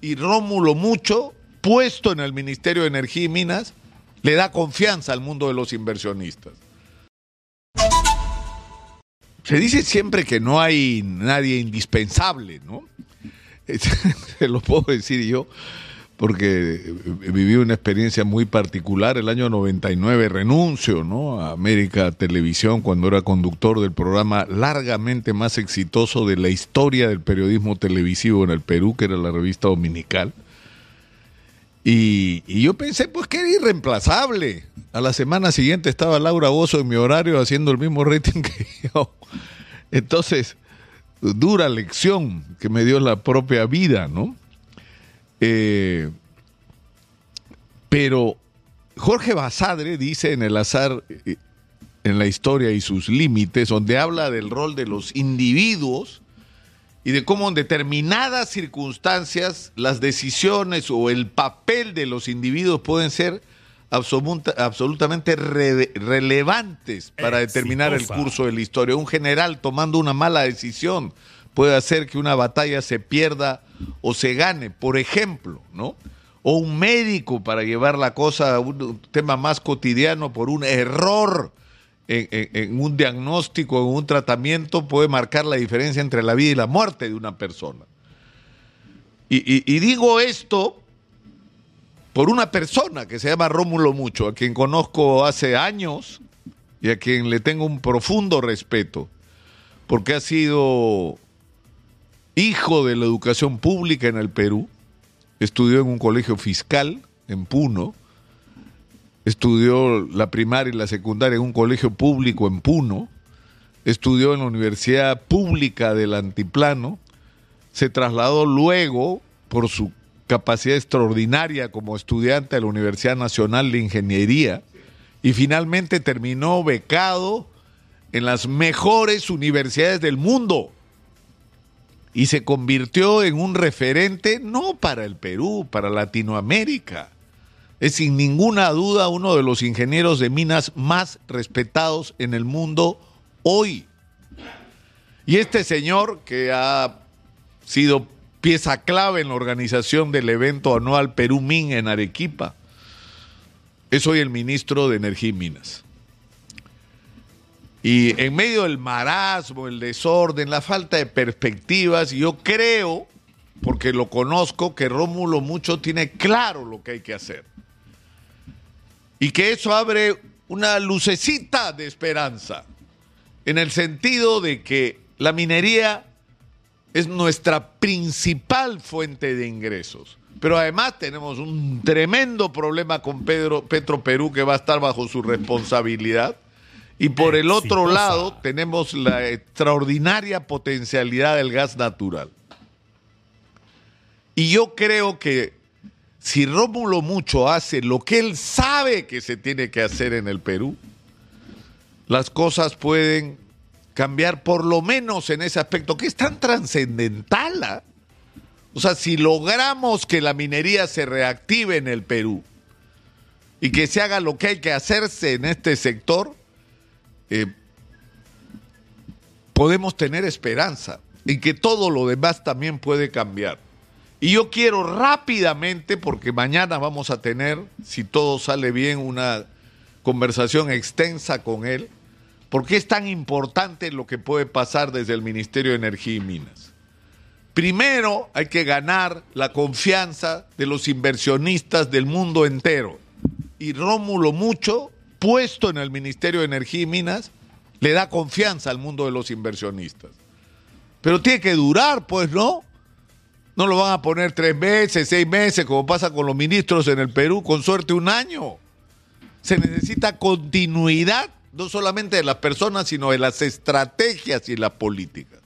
y Rómulo Mucho, puesto en el Ministerio de Energía y Minas, le da confianza al mundo de los inversionistas. Se dice siempre que no hay nadie indispensable, ¿no? Se lo puedo decir yo, porque viví una experiencia muy particular. El año 99 renuncio ¿no? a América Televisión cuando era conductor del programa largamente más exitoso de la historia del periodismo televisivo en el Perú, que era la revista Dominical. Y, y, yo pensé, pues que era irreemplazable. A la semana siguiente estaba Laura Bozo en mi horario haciendo el mismo rating que yo. Entonces, dura lección que me dio la propia vida, ¿no? Eh, pero Jorge Basadre dice en el azar, eh, en la historia y sus límites, donde habla del rol de los individuos y de cómo en determinadas circunstancias las decisiones o el papel de los individuos pueden ser absoluta, absolutamente re, relevantes para determinar el curso de la historia. Un general tomando una mala decisión puede hacer que una batalla se pierda o se gane, por ejemplo, ¿no? O un médico para llevar la cosa a un tema más cotidiano por un error en, un diagnóstico, en un tratamiento, puede marcar la diferencia entre la vida y la muerte de una persona. Y, y, y digo esto por una persona que se llama Rómulo Mucho, a quien conozco hace años y a quien le tengo un profundo respeto, porque ha sido hijo de la educación pública en el Perú, estudió en un colegio fiscal en Puno, estudió la primaria y la secundaria en un colegio público en Puno, estudió en la Universidad Pública del Antiplano, se trasladó luego por su capacidad extraordinaria como estudiante a la Universidad Nacional de Ingeniería y finalmente terminó becado en las mejores universidades del mundo y se convirtió en un referente no para el Perú, para Latinoamérica. Es sin ninguna duda uno de los ingenieros de minas más respetados en el mundo hoy. Y este señor que ha sido pieza clave en la organización del evento anual Perú Min en Arequipa, es hoy el ministro de Energía y Minas. Y en medio del marasmo, el desorden, la falta de perspectivas, yo creo, porque lo conozco, que Rómulo Mucho tiene claro lo que hay que hacer. Y que eso abre una lucecita de esperanza, en el sentido de que la minería es nuestra principal fuente de ingresos. Pero además tenemos un tremendo problema con Pedro, Petro Perú que va a estar bajo su responsabilidad y por el otro lado tenemos la extraordinaria potencialidad del gas natural. Y yo creo que si Rómulo Mucho hace lo que él sabe que se tiene que hacer en el Perú, las cosas pueden cambiar por lo menos en ese aspecto que es tan trascendental. ¿eh? O sea, si logramos que la minería se reactive en el Perú y que se haga lo que hay que hacerse en este sector, eh, podemos tener esperanza y que todo lo demás también puede cambiar. Y yo quiero rápidamente, porque mañana vamos a tener, si todo sale bien, una conversación extensa con él, porque es tan importante lo que puede pasar desde el Ministerio de Energía y Minas. Primero hay que ganar la confianza de los inversionistas del mundo entero. Y Rómulo Mucho puesto en el Ministerio de Energía y Minas, le da confianza al mundo de los inversionistas. Pero tiene que durar, pues, ¿no? No lo van a poner tres meses, seis meses, como pasa con los ministros en el Perú, con suerte un año. Se necesita continuidad, no solamente de las personas, sino de las estrategias y las políticas.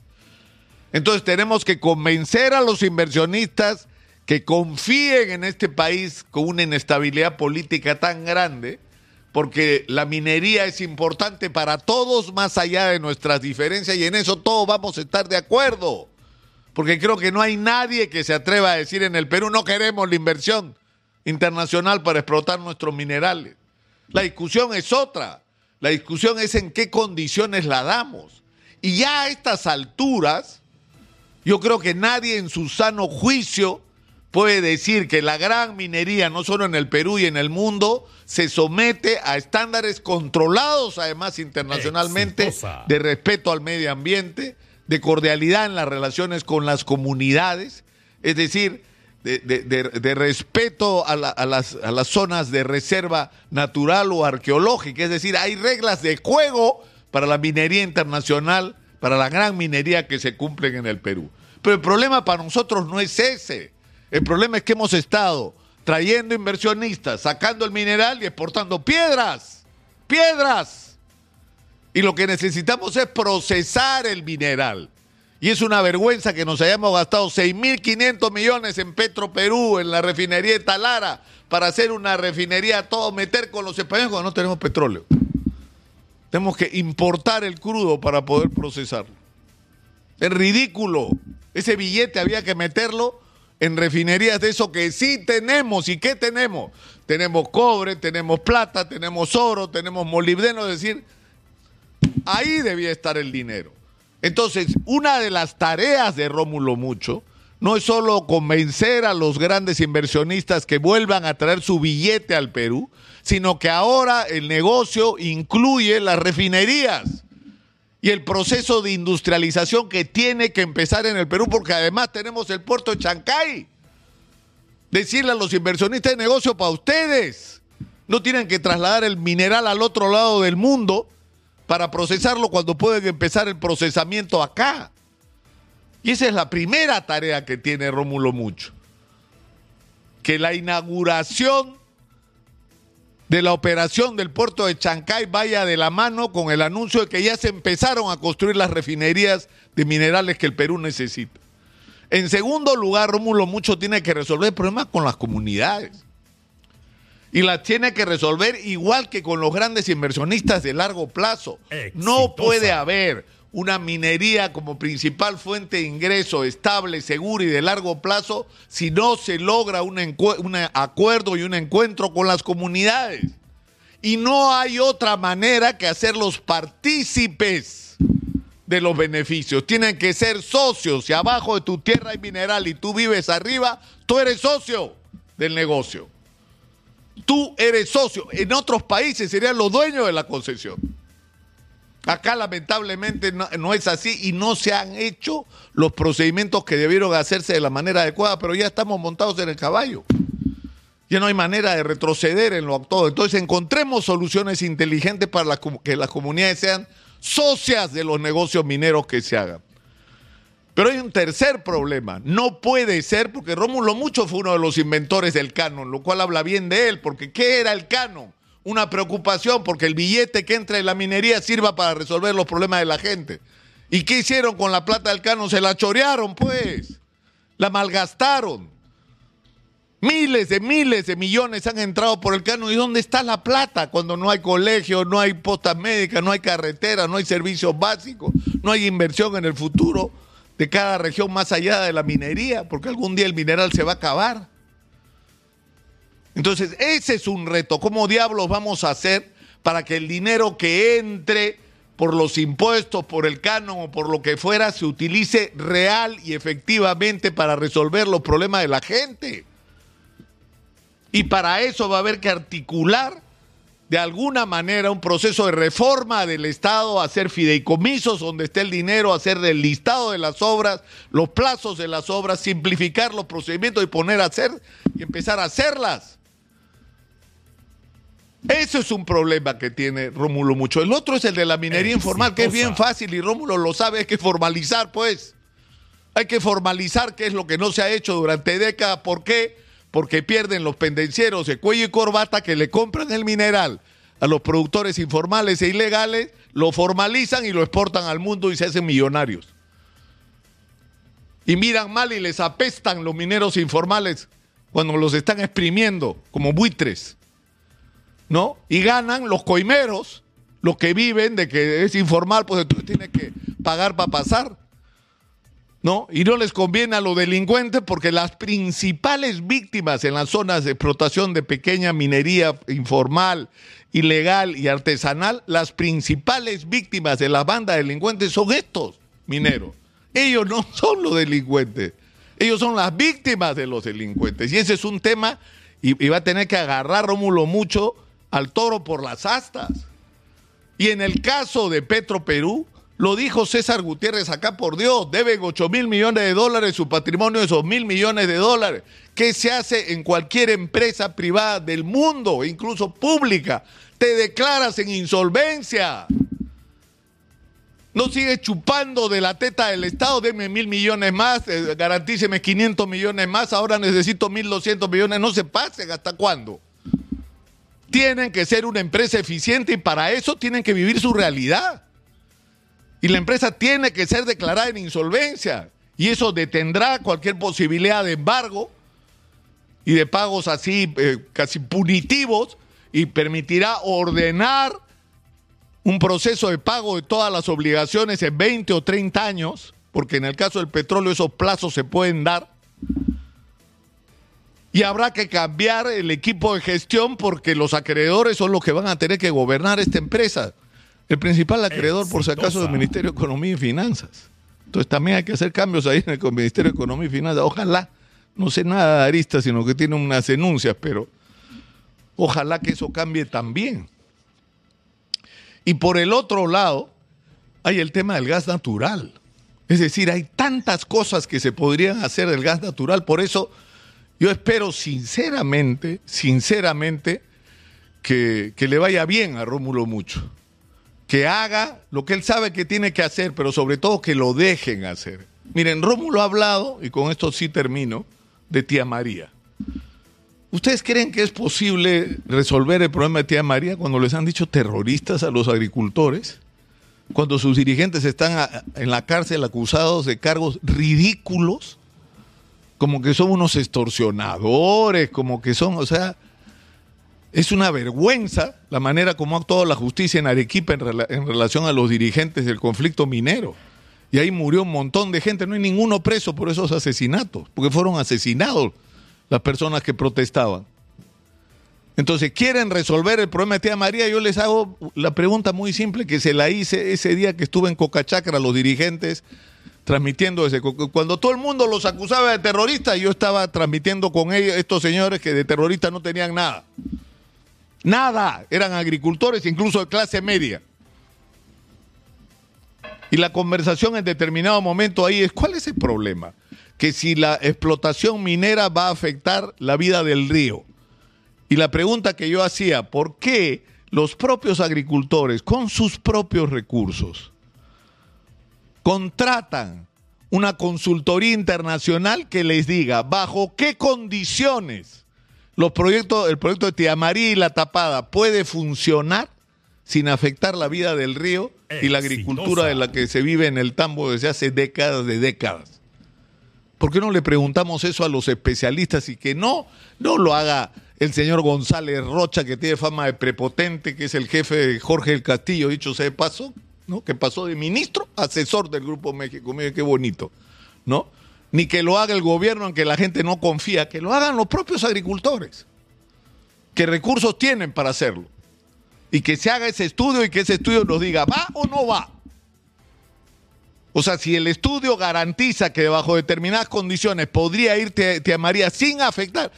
Entonces tenemos que convencer a los inversionistas que confíen en este país con una inestabilidad política tan grande porque la minería es importante para todos más allá de nuestras diferencias y en eso todos vamos a estar de acuerdo. Porque creo que no hay nadie que se atreva a decir en el Perú no queremos la inversión internacional para explotar nuestros minerales. La discusión es otra. La discusión es en qué condiciones la damos. Y ya a estas alturas, yo creo que nadie en su sano juicio puede decir que la gran minería, no solo en el Perú y en el mundo, se somete a estándares controlados, además internacionalmente, Exitosa. de respeto al medio ambiente, de cordialidad en las relaciones con las comunidades, es decir, de, de- de- de respeto a, la- a las, a las zonas de reserva natural o arqueológica, es decir, hay reglas de juego para la minería internacional, para la gran minería que se cumplen en el Perú. Pero el problema para nosotros no es ese. El problema es que hemos estado trayendo inversionistas, sacando el mineral y exportando piedras. Piedras. Y lo que necesitamos es procesar el mineral. Y es una vergüenza que nos hayamos gastado 6.500 millones en Petro Perú, en la refinería de Talara, para hacer una refinería a todo meter con los españoles cuando no tenemos petróleo. Tenemos que importar el crudo para poder procesarlo. Es ridículo. Ese billete había que meterlo en refinerías de eso que sí tenemos. ¿Y qué tenemos? Tenemos cobre, tenemos plata, tenemos oro, tenemos molibdeno, es decir, ahí debía estar el dinero. Entonces, una de las tareas de Rómulo Mucho no es solo convencer a los grandes inversionistas que vuelvan a traer su billete al Perú, sino que ahora el negocio incluye las refinerías y el proceso de industrialización que tiene que empezar en el Perú, porque además tenemos el puerto de Chancay. Decirle a los inversionistas de negocio para ustedes. No tienen que trasladar el mineral al otro lado del mundo para procesarlo cuando pueden empezar el procesamiento acá. Y esa es la primera tarea que tiene Rómulo Mucho. Que la inauguración de la operación del puerto de Chancay vaya de la mano con el anuncio de que ya se empezaron a construir las refinerías de minerales que el Perú necesita. En segundo lugar, Rómulo Mucho tiene que resolver problemas con las comunidades. Y las tiene que resolver igual que con los grandes inversionistas de largo plazo. No puede haber una minería como principal fuente de ingreso estable, segura y de largo plazo si no se logra un, acuerdo y un encuentro con las comunidades. Y no hay otra manera que hacerlos partícipes de los beneficios. Tienen que ser socios. Si abajo de tu tierra hay mineral y tú vives arriba, tú eres socio del negocio. Tú eres socio. En otros países serían los dueños de la concesión. Acá lamentablemente no, es así y no se han hecho los procedimientos que debieron hacerse de la manera adecuada, pero ya estamos montados en el caballo. Ya no hay manera de retroceder en lo actuado. Entonces encontremos soluciones inteligentes para que las comunidades sean socias de los negocios mineros que se hagan. Pero hay un tercer problema. No puede ser, porque Rómulo Mucho fue uno de los inventores del canon, lo cual habla bien de él, porque ¿qué era el canon? Una preocupación porque el billete que entra en la minería sirva para resolver los problemas de la gente. ¿Y qué hicieron con la plata del canon? Se la chorearon, pues. La malgastaron. Miles de miles de millones han entrado por el canon. ¿Y dónde está la plata cuando no hay colegio, no hay postas médicas, no hay carretera, no hay servicios básicos, no hay inversión en el futuro de cada región más allá de la minería? Porque algún día el mineral se va a acabar. Entonces, ese es un reto. ¿Cómo diablos vamos a hacer para que el dinero que entre por los impuestos, por el canon o por lo que fuera, se utilice real y efectivamente para resolver los problemas de la gente? Y para eso va a haber que articular de alguna manera un proceso de reforma del Estado, hacer fideicomisos donde esté el dinero, hacer del listado de las obras, los plazos de las obras, simplificar los procedimientos y poner a hacer y empezar a hacerlas. Eso es un problema que tiene Rómulo mucho. El otro es el de la minería informal, que es bien fácil y Rómulo lo sabe, hay que formalizar, pues. Hay que formalizar qué es lo que no se ha hecho durante décadas. ¿Por qué? Porque pierden los pendencieros de cuello y corbata que le compran el mineral a los productores informales e ilegales, lo formalizan y lo exportan al mundo y se hacen millonarios. Y miran mal y les apestan los mineros informales cuando los están exprimiendo como buitres. ¿No? Y ganan los coimeros, los que viven de que es informal, pues entonces tiene que pagar para pasar. ¿no? Y no les conviene a los delincuentes porque las principales víctimas en las zonas de explotación de pequeña minería informal, ilegal y artesanal, las principales víctimas de la banda delincuentes son estos mineros. Ellos no son los delincuentes. Ellos son las víctimas de los delincuentes. Y ese es un tema, y va a tener que agarrar Rómulo mucho al toro por las astas. Y en el caso de Petro Perú, lo dijo César Gutiérrez acá por Dios, deben 8 mil millones de dólares, su patrimonio es 2 mil millones de dólares. ¿Qué se hace en cualquier empresa privada del mundo, incluso pública? Te declaras en insolvencia. No sigue chupando de la teta del Estado, deme mil millones más, eh, garantíceme 500 millones más, ahora necesito 1.200 millones, no se pasen, ¿hasta cuándo? Tienen que ser una empresa eficiente y para eso tienen que vivir su realidad. Y la empresa tiene que ser declarada en insolvencia. Y eso detendrá cualquier posibilidad de embargo y de pagos así eh, casi punitivos y permitirá ordenar un proceso de pago de todas las obligaciones en 20 o 30 años, porque en el caso del petróleo esos plazos se pueden dar. Y habrá que cambiar el equipo de gestión porque los acreedores son los que van a tener que gobernar esta empresa. El principal acreedor, por si acaso, es el Ministerio de Economía y Finanzas. Entonces también hay que hacer cambios ahí en el Ministerio de Economía y Finanzas. Ojalá, no sé nada de Arista, sino que tiene unas denuncias, pero ojalá que eso cambie también. Y por el otro lado, hay el tema del gas natural. Es decir, hay tantas cosas que se podrían hacer del gas natural. Por eso yo espero sinceramente, sinceramente, que, que le vaya bien a Rómulo Mucho. Que haga lo que él sabe que tiene que hacer, pero sobre todo que lo dejen hacer. Miren, Rómulo ha hablado, y con esto sí termino, de tía María. ¿Ustedes creen que es posible resolver el problema de tía María cuando les han dicho terroristas a los agricultores? Cuando sus dirigentes están en la cárcel acusados de cargos ridículos, como que son unos extorsionadores, como que son, o sea, es una vergüenza la manera como ha actuado la justicia en Arequipa en, rela en relación a los dirigentes del conflicto minero. Y ahí murió un montón de gente, no hay ninguno preso por esos asesinatos, porque fueron asesinados las personas que protestaban. Entonces, ¿quieren resolver el problema de tía María? Yo les hago la pregunta muy simple que se la hice ese día que estuve en Cocachacra, los dirigentes, transmitiendo ese. Cuando todo el mundo los acusaba de terroristas, yo estaba transmitiendo con ellos, estos señores que de terroristas no tenían nada. Nada, eran agricultores, incluso de clase media. Y la conversación en determinado momento ahí es, ¿cuál es el problema? que si la explotación minera va a afectar la vida del río. Y la pregunta que yo hacía, ¿por qué los propios agricultores, con sus propios recursos, contratan una consultoría internacional que les diga bajo qué condiciones los proyectos, el proyecto de Tía María y La Tapada puede funcionar sin afectar la vida del río y la agricultura de la que se vive en el tambo desde hace décadas de décadas? ¿Por qué no le preguntamos eso a los especialistas y que no, no lo haga el señor González Rocha, que tiene fama de prepotente, que es el jefe de Jorge del Castillo, dicho sea de paso, ¿no? Que pasó de ministro a asesor del Grupo México. Mire qué bonito, ¿no? Ni que lo haga el gobierno en que la gente no confía, que lo hagan los propios agricultores, que recursos tienen para hacerlo. Y que se haga ese estudio y que ese estudio nos diga, ¿va o no va? O sea, si el estudio garantiza que bajo determinadas condiciones podría ir Tía María sin afectar,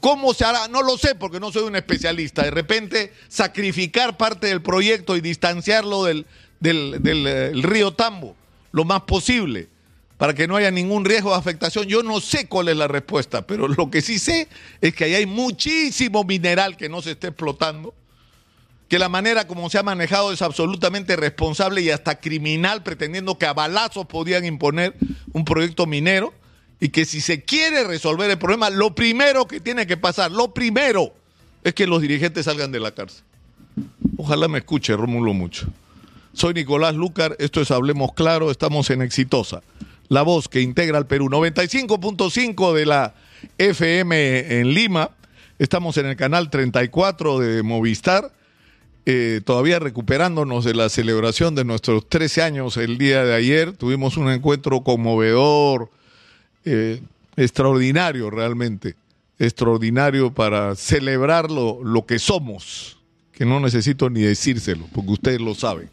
¿cómo se hará? No lo sé porque no soy un especialista. De repente, sacrificar parte del proyecto y distanciarlo del, del río Tambo lo más posible para que no haya ningún riesgo de afectación. Yo no sé cuál es la respuesta, pero lo que sí sé es que ahí hay muchísimo mineral que no se está explotando que la manera como se ha manejado es absolutamente responsable y hasta criminal, pretendiendo que a balazos podían imponer un proyecto minero, y que si se quiere resolver el problema, lo primero que tiene que pasar, lo primero, es que los dirigentes salgan de la cárcel. Ojalá me escuche, Rómulo Mucho. Soy Nicolás Lucar, esto es Hablemos Claro, estamos en Exitosa, la voz que integra al Perú. 95.5 de la FM en Lima, estamos en el canal 34 de Movistar eh, todavía recuperándonos de la celebración de nuestros 13 años el día de ayer, tuvimos un encuentro conmovedor, eh, extraordinario realmente, extraordinario para celebrar lo, lo que somos, que no necesito ni decírselo, porque ustedes lo saben.